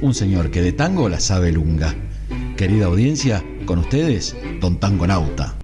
un señor que de tango la sabe lunga. Querida audiencia, con ustedes, Don Tangonauta.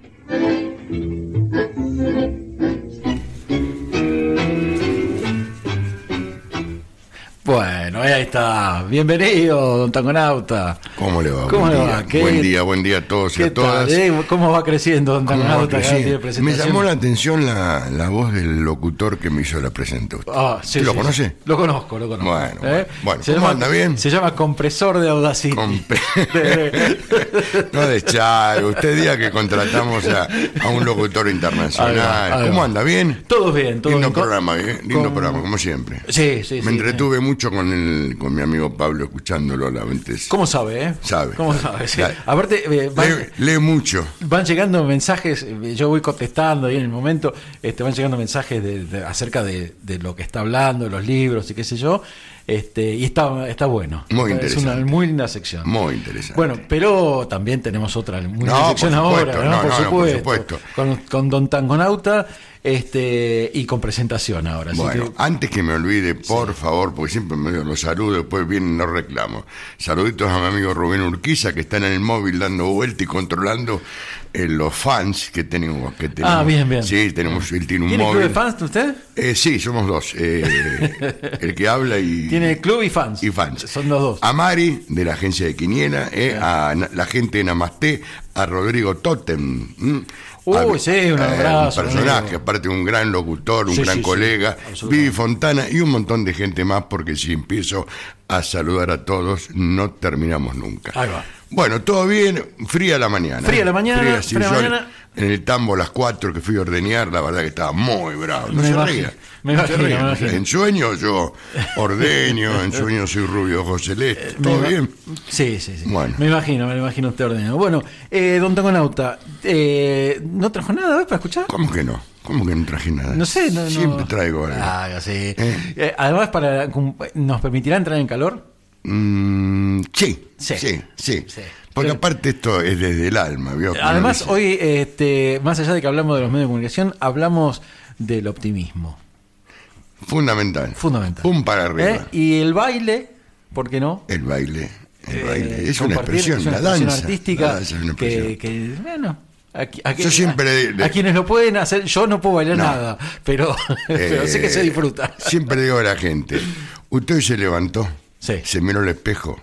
Bueno, ahí está. Bienvenido, don Tangonauta. ¿Cómo le va? ¿Cómo buen le día. va? ¿Qué- Buen día, buen día a todos y ¿Qué a todas. tal, eh? ¿Cómo va creciendo, don ¿Cómo va Tangonauta? creciendo? Cada día de Me llamó la atención la, la voz del locutor que me hizo la presentación. Ah, sí, ¿Lo sí, conoce? sí. Lo conozco, lo conozco. Bueno, bueno. Bueno, Se ¿cómo llama- anda? ¿Bien? Se llama compresor de Audacity. No de Chago, usted diga que contratamos a, a un locutor internacional. Ahí va, ahí ¿Cómo anda? ¿Bien? Todo bien, todo lindo bien. Programa, ¿eh? Lindo con- programa, como siempre. Sí, sí, Me entretuve mucho con el, con mi amigo Pablo escuchándolo la vez. ¿Cómo sabe, eh? Sabe, ¿Cómo sabe. sabe? Sí. Aparte, eh, van, Lee, lee mucho. van llegando mensajes, eh, yo voy contestando ahí en el momento, este, van llegando mensajes de, de- acerca de, de lo que está hablando, de los libros y qué sé yo, este, y está, está bueno. Muy Es interesante. una muy linda sección. Muy interesante. Bueno, pero también tenemos otra muy linda No, por sección supuesto, ahora, ¿no? no, por, no, por supuesto, supuesto. Con, con Don Tangonauta este, y con presentación ahora. Bueno, que- antes que me olvide, por favor, porque siempre me digo los saludos, después vienen los reclamos. Saluditos a mi amigo Rubén Urquiza, que está en el móvil dando vuelta y controlando eh, los fans que tenemos, que tenemos. Ah, bien, bien. Sí, tenemos, él tiene un ¿Tiene club móvil. de fans usted? Eh, sí, somos dos. eh, el que habla y. Tiene club y fans. y fans. Son los dos. A Mari, de la agencia de Quiniela, eh, a la gente de Namasté, a Rodrigo Totem. Uy, sí, un eh, abrazo, un personaje, amigo. aparte un gran locutor, un Sí, gran sí, colega. Vivi Fontana y un montón de gente más, porque si empiezo a saludar a todos, no terminamos nunca. Ahí va. Bueno, todo bien, fría la mañana. Fría la mañana, fría la sol. mañana. En el tambo a las 4 que fui a ordeñar, la verdad que estaba muy bravo. No Me se imagino, ría. me no se imagino, ría. me imagino. En sueño yo ordeño, en sueño soy rubio, ojos celeste. ¿Todo bien? Sí, sí, sí. Bueno. Me imagino, me imagino usted ordenado. Bueno, eh, don Tangonauta, eh, ¿no trajo nada para escuchar? ¿Cómo que no? ¿Cómo que no traje nada? No sé, no, no. Siempre traigo algo. Ah, sí. ¿Eh? Eh, además, para, ¿nos permitirá entrar en calor? Mm, sí, Sí. sí, sí. Porque aparte esto es desde el alma. ¿vio? Además, hoy, este, más allá de que hablamos de los medios de comunicación, hablamos del optimismo. Fundamental. Fundamental. Pum para arriba. ¿Eh? Y el baile, ¿por qué no? El baile. El Eh, baile. Es una expresión, es una la danza. artística La danza es una expresión. que, bueno, a, Yo siempre a- quienes lo pueden hacer, yo no puedo bailar No. nada, pero, pero sé que se Eh, disfruta. Siempre digo a la gente, usted se levantó, Sí. se miró al espejo,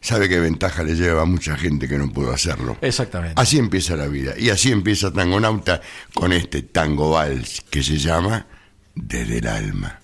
sabe qué ventaja le lleva a mucha gente que no pudo hacerlo. Exactamente. Así empieza la vida. Y así empieza Tangonauta con este tango vals que se llama Desde el alma.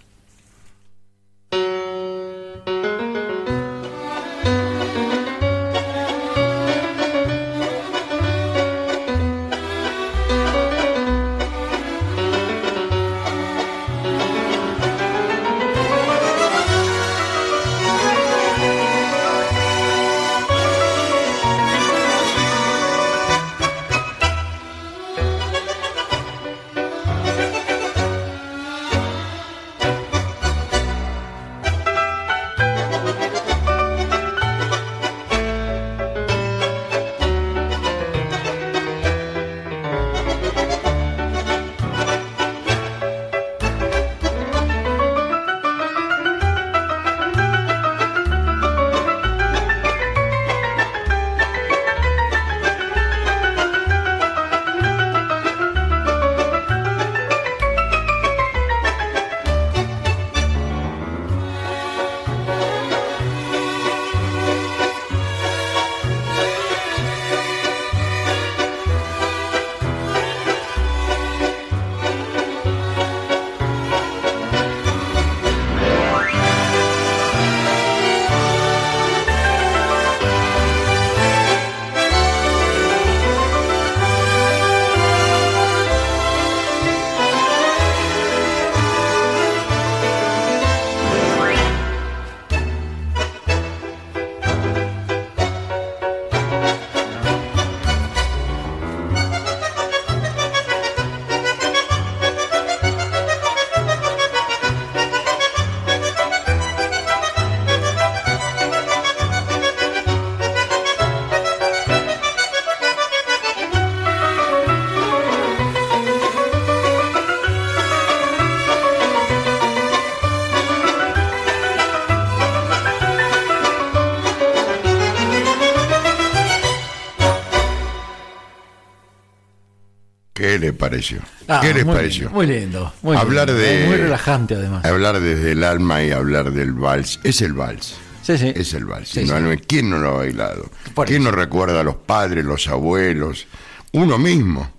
Le pareció? Ah, ¿Qué les muy pareció? lindo, muy lindo. Muy, Hablar lindo, de- muy relajante además. Hablar desde el alma y hablar del vals. Es el vals. Sí, sí. Es el vals. Sí, No, ¿Quién no lo ha bailado? Por ¿Quién eso. no recuerda a los padres, los abuelos? Uno mismo.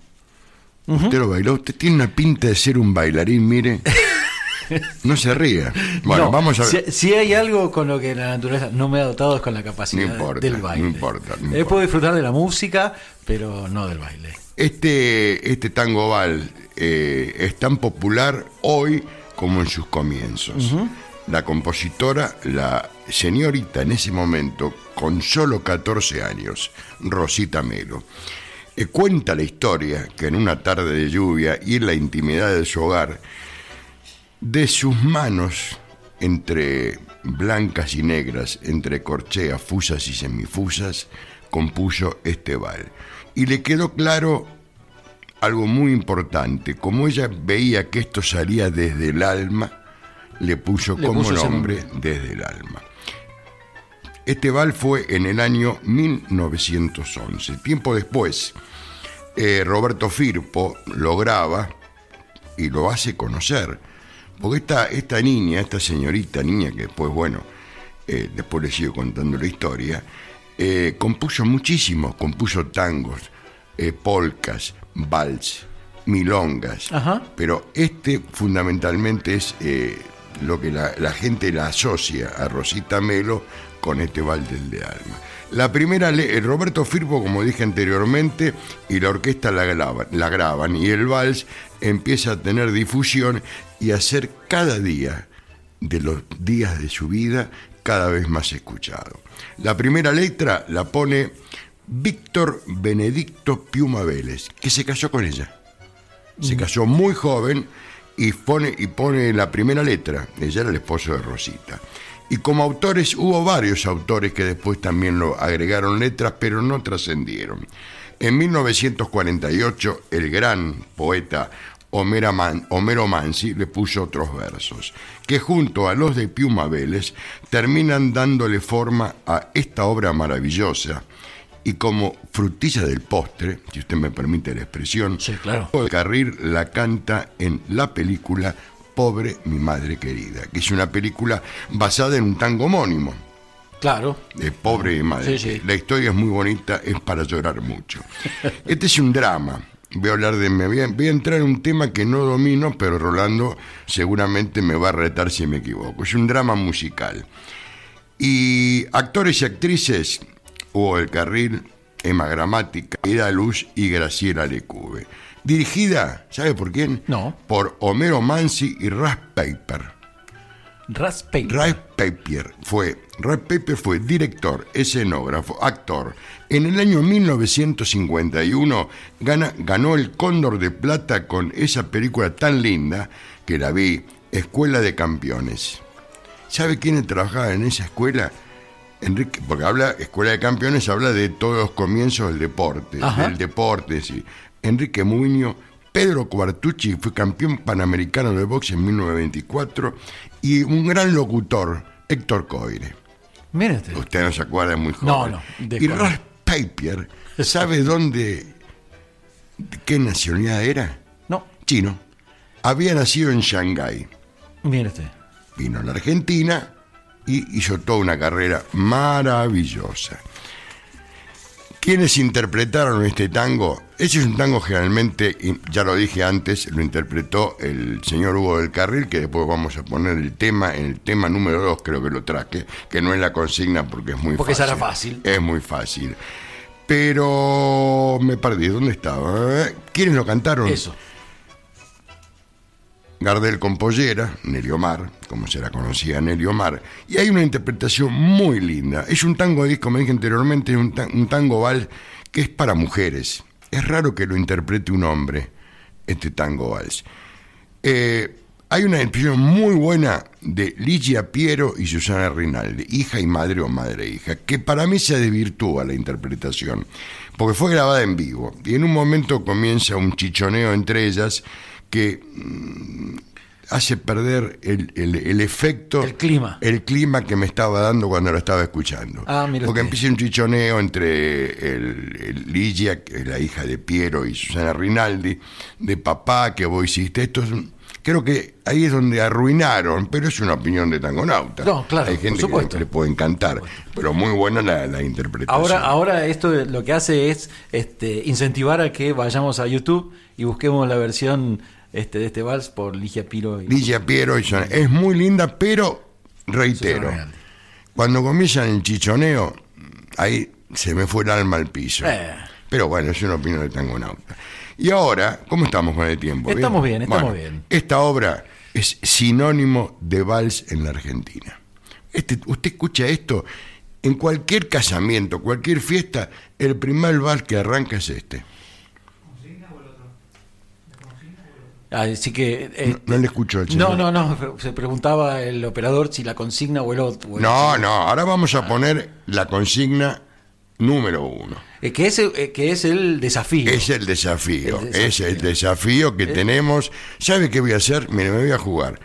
Usted lo bailó. Usted tiene una pinta de ser un bailarín, mire. No se ría. Bueno, No, vamos a ver. Si, si hay algo con lo que la naturaleza no me ha dotado es con la capacidad No importa, del no baile. importa, no Eh, importa. Puedo disfrutar de la música, pero no del baile. Este, este tango val eh, es tan popular hoy como en sus comienzos. La compositora, la señorita en ese momento, con solo 14 años, Rosita Melo, eh, cuenta la historia que en una tarde de lluvia y en la intimidad de su hogar, de sus manos, entre blancas y negras, entre corcheas, fusas y semifusas, compuso este val. Y le quedó claro algo muy importante. Como ella veía que esto salía desde el alma, le puso Le como puso nombre desde el alma. Este bal fue en el año 1911. Tiempo después, eh, Roberto Firpo lo graba y lo hace conocer. Porque esta, esta niña, esta señorita niña, que después, bueno, eh, después le sigo contando la historia, eh, compuso muchísimo, compuso tangos, eh, polcas, vals, milongas, Ajá. pero este fundamentalmente es lo que la, la gente la asocia a Rosita Melo con este vals del de alma. La primera, eh, Roberto Firpo, como dije anteriormente, y la orquesta la, graba- la graban, y el vals empieza a tener difusión y a ser cada día de los días de su vida cada vez más escuchado. La primera letra la pone Víctor Benedicto Piuma Vélez, que se casó con ella. Se casó muy joven y pone, y pone la primera letra. Ella era el esposo de Rosita. Y como autores, hubo varios autores que después también lo agregaron letras, pero no trascendieron. En 1948, el gran poeta Homero, Man- Homero Mansi le puso otros versos, que junto a los de Piuma Vélez terminan dándole forma a esta obra maravillosa. Y como frutilla del postre, si usted me permite la expresión, Sí, claro. Carril la canta en la película Pobre mi madre querida, que es una película basada en un tango homónimo Claro. de Pobre mi madre. Sí, sí. La historia es muy bonita, es para llorar mucho. Este es un drama. Voy a hablar de. Me voy a, voy a entrar en un tema que no domino, pero Rolando seguramente me va a retar si me equivoco. Es un drama musical. Y actores y actrices, Hugo del Carril, Emma Gramática, Ida Luz y Graciela Lecube. Dirigida, ¿sabe por quién? No. Por Homero Mansi y Ras Paper. Raspe. Ray Papier fue, Ray Papier fue director, escenógrafo, actor. En el año 1951 gana- ganó el Cóndor de Plata con esa película tan linda que la vi, Escuela de Campeones. ¿Sabe quién trabajaba en esa escuela? Enrique, porque habla, Escuela de Campeones habla de todos los comienzos del deporte, Ajá. del deporte, sí. Enrique Muñoz, Pedro Cuartucci fue campeón panamericano de box en 1924 y un gran locutor, Héctor Coire. Mire usted. No se acuerda, es muy No, joven. no, de y. Ross Papier, ¿sabe dónde, de qué nacionalidad era? No, Chino. Había nacido en Shanghái. usted. Vino a la Argentina y hizo toda una carrera maravillosa. ¿Quiénes interpretaron este tango? Ese es un tango generalmente, ya lo dije antes, lo interpretó el señor Hugo del Carril, que después vamos a poner el tema, en el tema número 2 creo que lo traje, que no es la consigna porque es muy Porque fácil. será fácil. Es muy fácil. Pero me perdí, ¿dónde estaba? ¿Eh? ¿Quiénes lo cantaron? Eso. Gardel con pollera, Nelly Omar, como se la conocía Nelly Omar, y hay una interpretación muy linda. Es un tango disco, como dije anteriormente, un, un tango vals que es para mujeres. Es raro que lo interprete un hombre, este tango vals. Eh, hay una interpretación muy buena de Ligia Piero y Susana Rinaldi, hija y madre o madre e hija, que para mí se desvirtúa la interpretación, porque fue grabada en vivo, y en un momento comienza un chichoneo entre ellas que hace perder el, el- el efecto. El clima. El clima que me estaba dando cuando lo estaba escuchando. Ah, mire Porque empieza un chichoneo entre el, el Ligia, que es la hija de Piero, y Susana Rinaldi, de papá, que vos hiciste. Esto es Creo que ahí es donde arruinaron, pero es una opinión de tangonauta. No, claro, Hay por gente que le puede encantar, pero muy buena la, la interpretación. Ahora, ahora esto lo que hace es este, incentivar a que vayamos a YouTube y busquemos la versión este, de este vals por Ligia Piro. Y, Ligia Piero y Susana. Es muy linda, pero reitero, cuando comienzan el chichoneo, ahí se me fue el alma al piso. Eh. Pero bueno, es una opinión de tangonauta. Y ahora, ¿cómo estamos con el tiempo? Estamos bien, estamos Bueno, bien. Esta obra es sinónimo de vals en la Argentina. Este, usted escucha esto, en cualquier casamiento, cualquier fiesta, el primer vals que arranca es este. Así que. eh, No, no le escucho al no, señor. no, no. Se preguntaba el operador si la consigna o el otro. o el- No, no, ahora vamos a poner la consigna número uno. Eh, que, es, eh, que es el desafío. Es el desafío, El desafío. es el desafío que tenemos. ¿Sabe qué voy a hacer? Mire, me voy a jugar.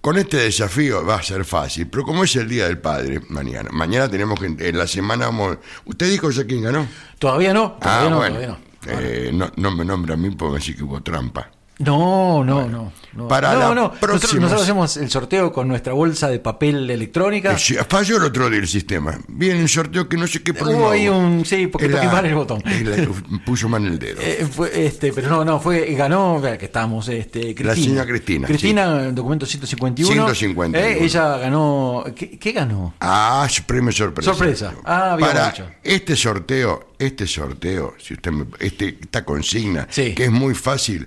Con este desafío va a ser fácil, pero como es el Día del Padre mañana, mañana tenemos que, en la semana vamos... ¿Usted dijo ya quién ganó? Todavía no, todavía ah, no, bueno. todavía no. Eh, no. No me nombra a mí porque así que hubo trampa. No, no, no. no. para no, la no. Nosotros, próxima- nosotros hacemos el sorteo con nuestra bolsa de papel electrónica. Eh, sí, falló el otro día el sistema. Viene un sorteo que no sé qué problema Hubo ahí un. Sí, porque toqué la- mal el botón. la- puso mal el dedo. Eh, fue, este, pero no, no, fue, ganó, que estamos, este, Cristina. señora Cristina, Cristina, el documento 151. 151. Eh, ella ganó, ¿qué, qué ganó? Ah, premio sorpresa. Sorpresa. Ah, habíamos Para dicho. este sorteo, este sorteo, si usted me, este, esta consigna, Sí. que es muy fácil,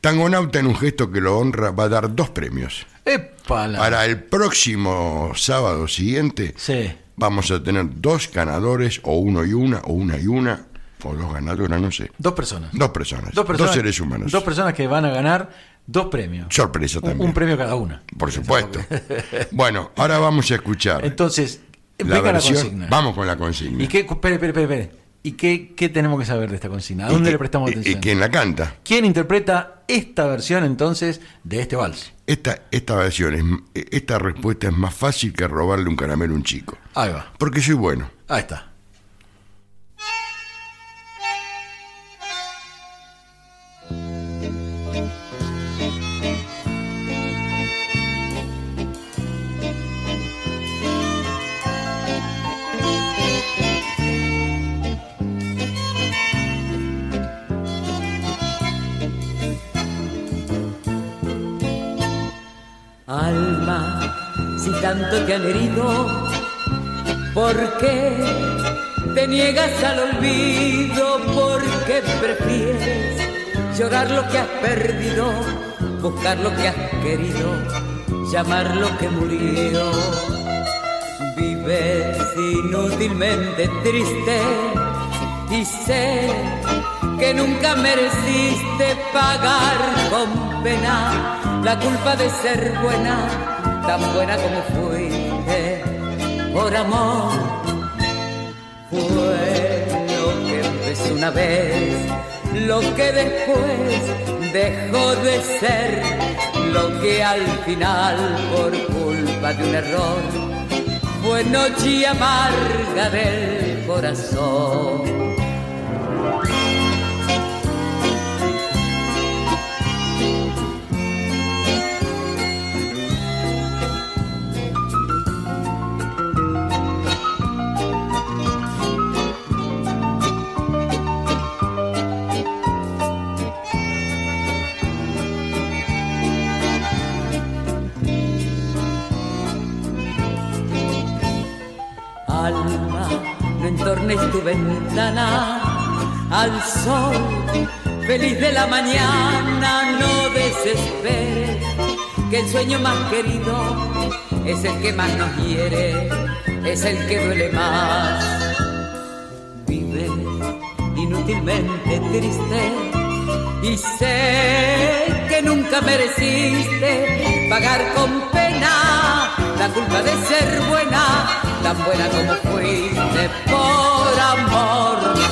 Tangonauta en un gesto que lo honra va a dar dos premios. Épala. Para el próximo sábado siguiente Sí. vamos a tener dos ganadores, o uno y una, o una y una, o dos ganadoras, no sé. Dos personas. Dos personas, Dos personas. seres humanos. Dos personas que van a ganar dos premios. Sorpresa Un- también. Un, premio cada una. Por supuesto. bueno, ahora vamos a escuchar Entonces, la venga versión. la consigna. Vamos con la consigna. ¿Y qué, espere, espere, espere. ¿Y qué, qué tenemos que saber de esta consigna? ¿A dónde ¿Y le prestamos atención? ¿Y quién la canta? ¿Quién interpreta esta versión entonces de este vals? Esta, esta versión, es, esta respuesta es más fácil que robarle un caramelo a un chico. Ahí va. Porque soy bueno. Ahí está. ¿Por qué te niegas al olvido? ¿Por qué prefieres llorar lo que has perdido, buscar lo que has querido, llamar lo que murió? Vives inútilmente triste y sé que nunca mereciste pagar con pena la culpa de ser buena, tan buena como fuiste por amor. Fue lo que empezó una vez, lo que después dejó de ser, lo que al final por culpa de un error fue noche amarga del corazón. Ventana al sol, feliz de la mañana, no desesperes, que el sueño más querido es el que más nos hiere, es el que duele más. Vive inútilmente triste y sé que nunca mereciste pagar con pena la culpa de ser buena, tan buena como fuiste por amor.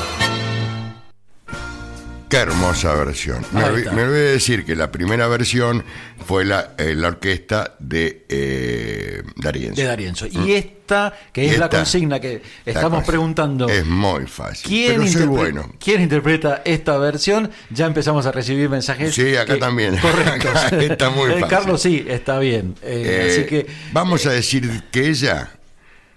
Qué hermosa versión. Me, me olvidé de decir que la primera versión fue la, eh, la orquesta de eh, D'Arienzo. De D'Arienzo. Y esta, que es la consigna que estamos preguntando. Es muy fácil. ¿Quién, pero soy interpre- bueno. quién interpreta esta versión? Ya empezamos a recibir mensajes. Sí, acá también. Correcto. Está muy Eh, fácil. Carlos, sí, está bien. Eh, Eh, así que. Vamos a decir que ella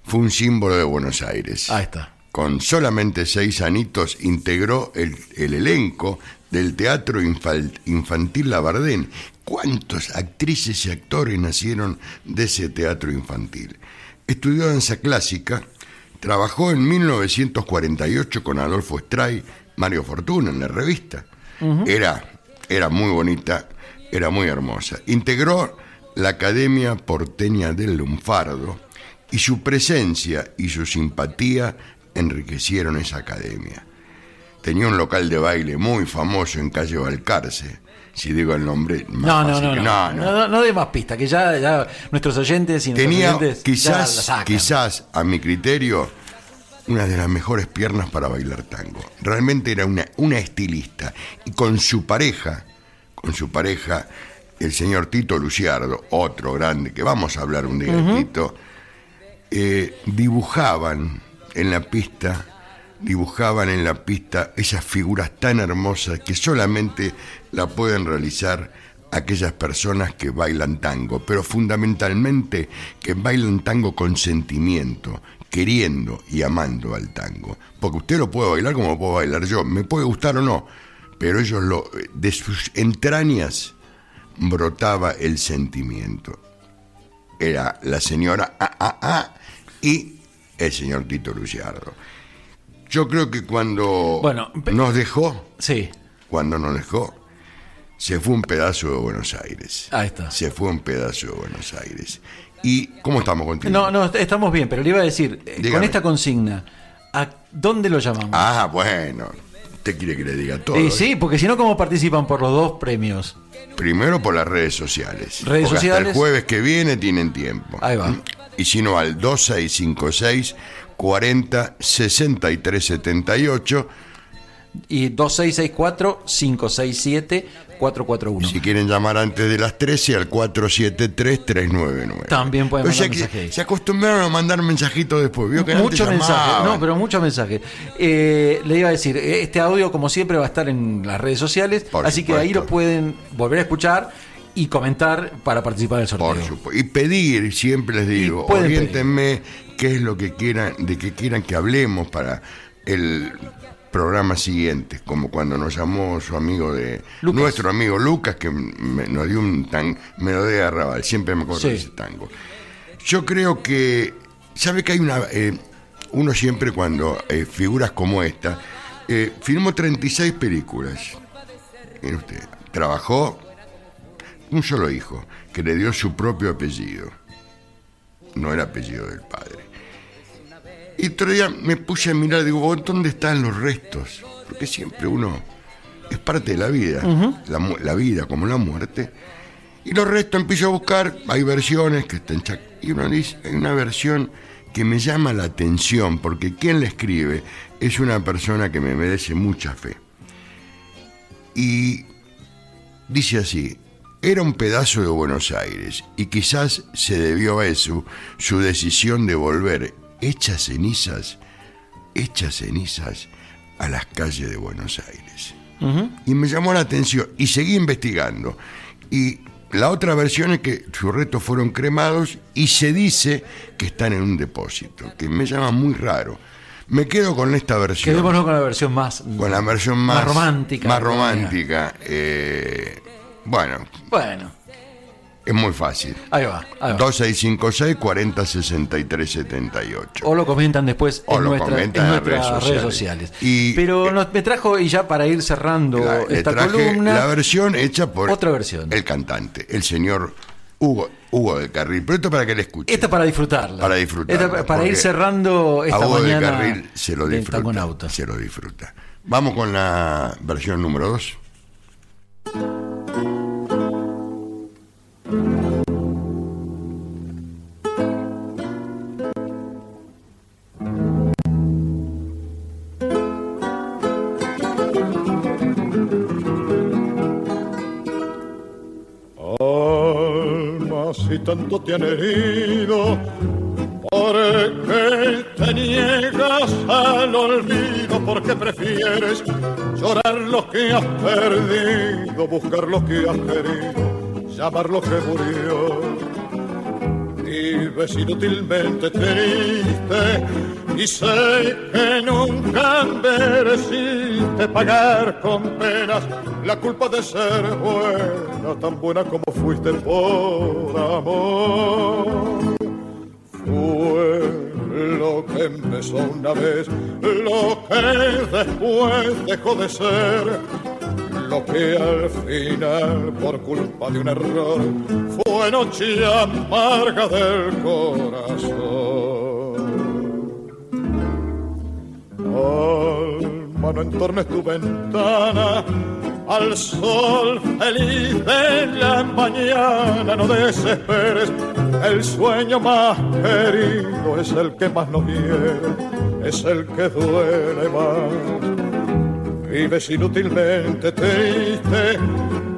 fue un símbolo de Buenos Aires. Ahí está. Con solamente seis anitos integró el, el elenco del Teatro Infantil Labardén. ¿Cuántos actrices y actores nacieron de ese teatro infantil? Estudió danza clásica, trabajó en 1948 con Adolfo Stray, Mario Fortuna en la revista. era, era muy bonita, era muy hermosa. Integró la Academia Porteña del Lunfardo y su presencia y su simpatía enriquecieron esa academia. Tenía un local de baile muy famoso en calle Balcarce. Si digo el nombre, más No, no, fácil no, que- no, no, no, no dé más pista, que ya, ya nuestros oyentes y Tenía oyentes quizás, quizás, a mi criterio, una de las mejores piernas para bailar tango. Realmente era una, una estilista. Y con su pareja, con su pareja, el señor Tito Luciardo, otro grande, que vamos a hablar un día de Tito, eh, dibujaban en la pista, dibujaban en la pista esas figuras tan hermosas que solamente la pueden realizar aquellas personas que bailan tango, pero fundamentalmente que bailan tango con sentimiento, queriendo y amando al tango. Porque usted lo puede bailar como puedo bailar yo, me puede gustar o no, pero ellos lo, de sus entrañas brotaba el sentimiento era la señora A, A, A y el señor Tito Luciardo. Yo creo que cuando Bueno, nos dejó, Sí, cuando nos dejó, se fue un pedazo de Buenos Aires. Ahí está. Se fue un pedazo de Buenos Aires. ¿Y cómo estamos contigo? no, no, estamos bien, pero le iba a decir, eh, con esta consigna, ¿a dónde lo llamamos? Ah, bueno. Usted quiere que le diga todo. Eh, sí, porque si no, ¿cómo participan por los dos premios? Primero por las redes sociales. Redes Porque Hasta sociales. el jueves que viene tienen tiempo. Ahí va. Y si no, al 2656 40 63 78. Y 2664-567-441. Si quieren llamar antes de las 13 al 473-399. También pueden mandar ya que mensaje. Se acostumbraron a mandar mensajitos después. ¿Vio que antes Mucho mensaje, llamaban? no, pero mucho mensaje. Eh, le iba a decir, este audio como siempre va a estar en las redes sociales, Por así que ahí lo pueden volver a escuchar y comentar para participar del sorteo. Por supuesto. Y pedir, siempre les digo, pueden oriéntenme qué es lo que quieran, de que quieran que hablemos para el programa siguiente, como cuando nos llamó su amigo de Lucas. nuestro amigo Lucas que me, nos dio un tan melodía de arrabal, siempre me acuerdo de ese tango. Yo creo que sabe que hay una eh, uno siempre cuando eh, figuras como esta eh, filmó 36 películas. Mire usted, trabajó un solo hijo, que le dio su propio apellido. No el apellido del padre. Y otro día me puse a mirar, digo, "¿Vos ¿dónde están los restos? Porque siempre uno es parte de la vida, la, la vida como la muerte. Y los restos empiezo a buscar, hay versiones que están... Y uno dice, hay una versión que me llama la atención, porque quien la escribe es una persona que me merece mucha fe. Y Dice así, era un pedazo de Buenos Aires y quizás se debió a eso su decisión de volver hechas cenizas, hechas cenizas a las calles de Buenos Aires. Y me llamó la atención y seguí investigando. Y la otra versión es que sus restos fueron cremados y se dice que están en un depósito, que me llama muy raro. Me quedo con esta versión Quedémonos con la versión más, con la versión más, más romántica. Más romántica. eh, bueno, Bueno, es muy fácil. ahí va. Ahí va. 2656 40 63 78. O lo comentan después O en, lo nuestra- comentan en nuestras redes redes sociales. Y- Pero nos- me trajo, y ya para ir cerrando La- esta columna, la versión hecha por Otra versión. el cantante, el señor Hugo, Hugo del Carril. Pero esto para que le escuche. esta para disfrutarla. Para disfrutarla, Esta para ir cerrando A esta Hugo del mañana Carril se lo del disfruta. Se lo disfruta. Vamos con la versión número 2 tanto te han herido, ¿por qué te niegas al olvido? ¿Por qué prefieres llorar lo que has perdido, buscar lo que has querido? Llamar lo que murió vives inútilmente triste y sé que nunca mereciste pagar con penas la culpa de ser buena, tan buena como fuiste por amor. Fue lo que empezó una vez, lo que después dejó de ser lo que al final, por culpa de un error, fue noche amarga del corazón. Alma, no entornes tu ventana al sol feliz de la mañana, no desesperes, el sueño más querido es el que más nos hiere, es el que duele más vives inútilmente triste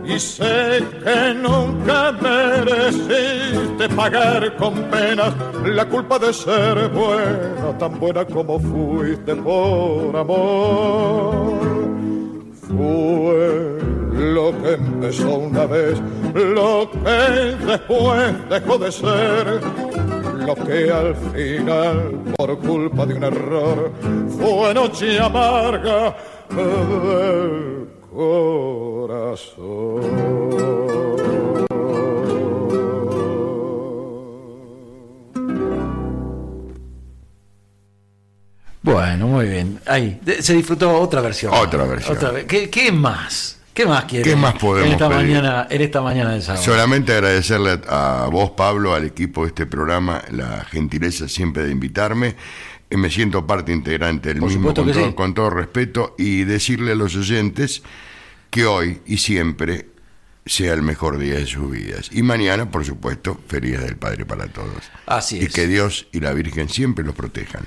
y sé que nunca mereciste pagar con penas la culpa de ser buena, tan buena como fuiste por amor. Fue lo que empezó una vez, lo que después dejó de ser, lo que al final, por culpa de un error, fue noche amarga del corazón. Bueno, muy bien. Ahí, se disfrutó otra versión. Otra versión. ¿Qué, ¿Qué, más? ¿Qué más quiere? ¿Qué más podemos en esta pedir? mañana, en esta mañana de sábado? Solamente agradecerle a, a vos, Pablo, al equipo de este programa, la gentileza siempre de invitarme. Eh, Me siento parte integrante del Por mismo, con que todo, sí. con todo respeto, y decirle a los oyentes que hoy y siempre sea el mejor día de sus vidas. Y mañana, por supuesto, feliz del Padre para todos. Así Y es. que Dios y la Virgen siempre los protejan.